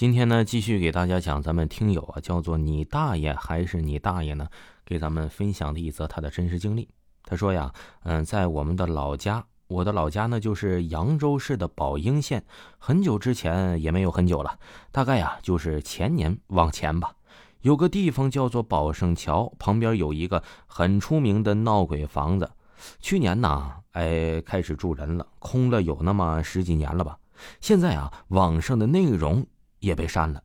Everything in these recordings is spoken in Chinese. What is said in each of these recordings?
今天呢，继续给大家讲咱们听友啊，叫做你大爷还是你大爷呢？给咱们分享的一则他的真实经历。他说呀，嗯，在我们的老家，我的老家呢就是扬州市的宝应县。很久之前也没有很久了，大概呀就是前年往前吧。有个地方叫做宝胜桥，旁边有一个很出名的闹鬼房子。去年呢，哎，开始住人了，空了有那么十几年了吧。现在啊，网上的内容。也被删了。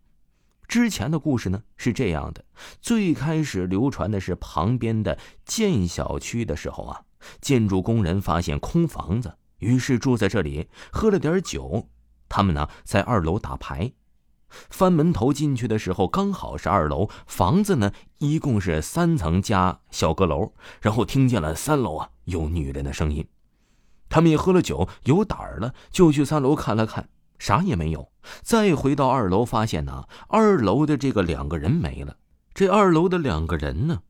之前的故事呢是这样的：最开始流传的是旁边的建小区的时候啊，建筑工人发现空房子，于是住在这里，喝了点酒。他们呢在二楼打牌，翻门头进去的时候，刚好是二楼房子呢，一共是三层加小阁楼。然后听见了三楼啊有女人的声音，他们也喝了酒，有胆儿了，就去三楼看了看。啥也没有，再回到二楼，发现呢，二楼的这个两个人没了。这二楼的两个人呢，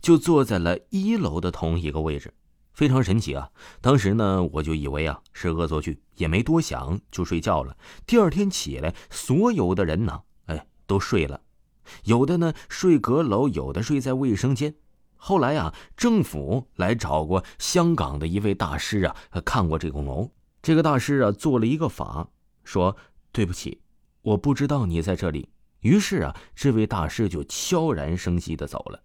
就坐在了一楼的同一个位置，非常神奇啊！当时呢，我就以为啊是恶作剧，也没多想，就睡觉了。第二天起来，所有的人呢，哎，都睡了，有的呢睡阁楼，有的睡在卫生间。后来啊，政府来找过香港的一位大师啊，看过这栋楼。这个大师啊，做了一个法。说对不起，我不知道你在这里。于是啊，这位大师就悄然生息的走了。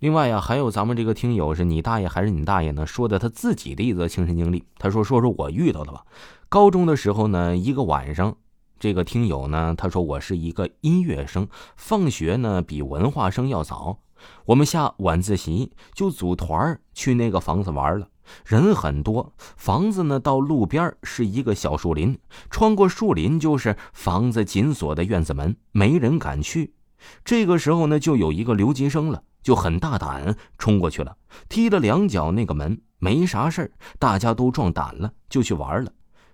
另外呀，还有咱们这个听友是你大爷还是你大爷呢？说的他自己的一则亲身经历。他说：“说说我遇到的吧。高中的时候呢，一个晚上，这个听友呢，他说我是一个音乐生，放学呢比文化生要早，我们下晚自习就组团去那个房子玩了。”人很多，房子呢到路边是一个小树林，穿过树林就是房子紧锁的院子门，没人敢去。这个时候呢，就有一个留级生了，就很大胆冲过去了，踢了两脚那个门，没啥事大家都壮胆了，就去玩了。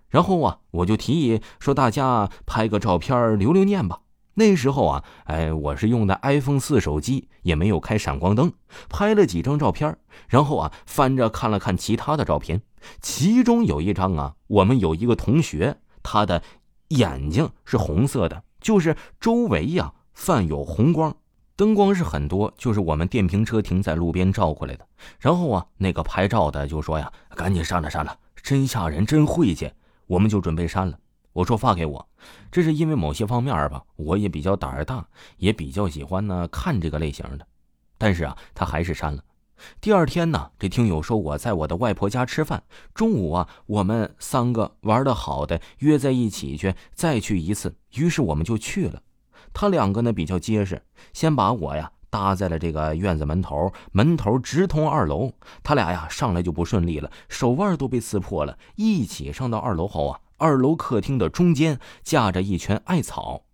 然后啊，我就提议说，大家拍个照片留留念吧。那时候啊，哎，我是用的 iPhone 四手机，也没有开闪光灯，拍了几张照片，然后啊，翻着看了看其他的照片，其中有一张啊，我们有一个同学，他的眼睛是红色的，就是周围呀泛有红光，灯光是很多，就是我们电瓶车停在路边照过来的。然后啊，那个拍照的就说呀，赶紧删了删了，真吓人，真晦气，我们就准备删了。我说发给我，这是因为某些方面吧，我也比较胆儿大，也比较喜欢呢看这个类型的。但是啊，他还是删了。第二天呢，这听友说我在我的外婆家吃饭，中午啊，我们三个玩的好的约在一起去再去一次，于是我们就去了。他两个呢比较结实，先把我呀搭在了这个院子门头，门头直通二楼。他俩呀上来就不顺利了，手腕都被刺破了。一起上到二楼后啊。二楼客厅的中间架着一圈艾草，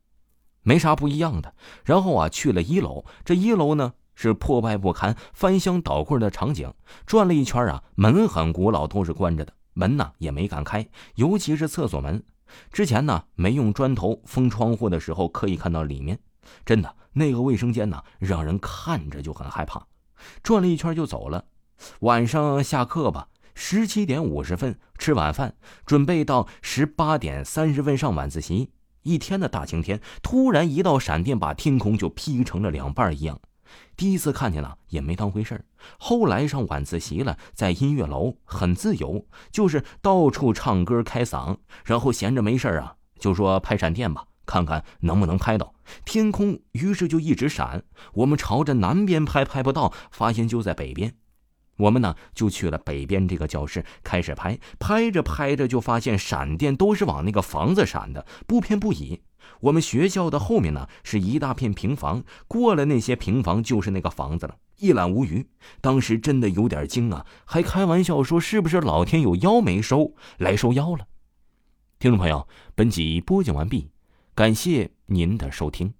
没啥不一样的。然后啊，去了一楼，这一楼呢是破败不堪、翻箱倒柜的场景。转了一圈啊，门很古老，都是关着的，门呢也没敢开，尤其是厕所门。之前呢没用砖头封窗户的时候，可以看到里面。真的，那个卫生间呢，让人看着就很害怕。转了一圈就走了。晚上下课吧。十七点五十分吃晚饭，准备到十八点三十分上晚自习。一天的大晴天，突然一道闪电把天空就劈成了两半一样。第一次看见了也没当回事后来上晚自习了，在音乐楼很自由，就是到处唱歌开嗓，然后闲着没事啊，就说拍闪电吧，看看能不能拍到天空。于是就一直闪，我们朝着南边拍，拍不到，发现就在北边。我们呢就去了北边这个教室，开始拍，拍着拍着就发现闪电都是往那个房子闪的，不偏不倚。我们学校的后面呢是一大片平房，过了那些平房就是那个房子了，一览无余。当时真的有点惊啊，还开玩笑说是不是老天有妖没收来收妖了？听众朋友，本集播讲完毕，感谢您的收听。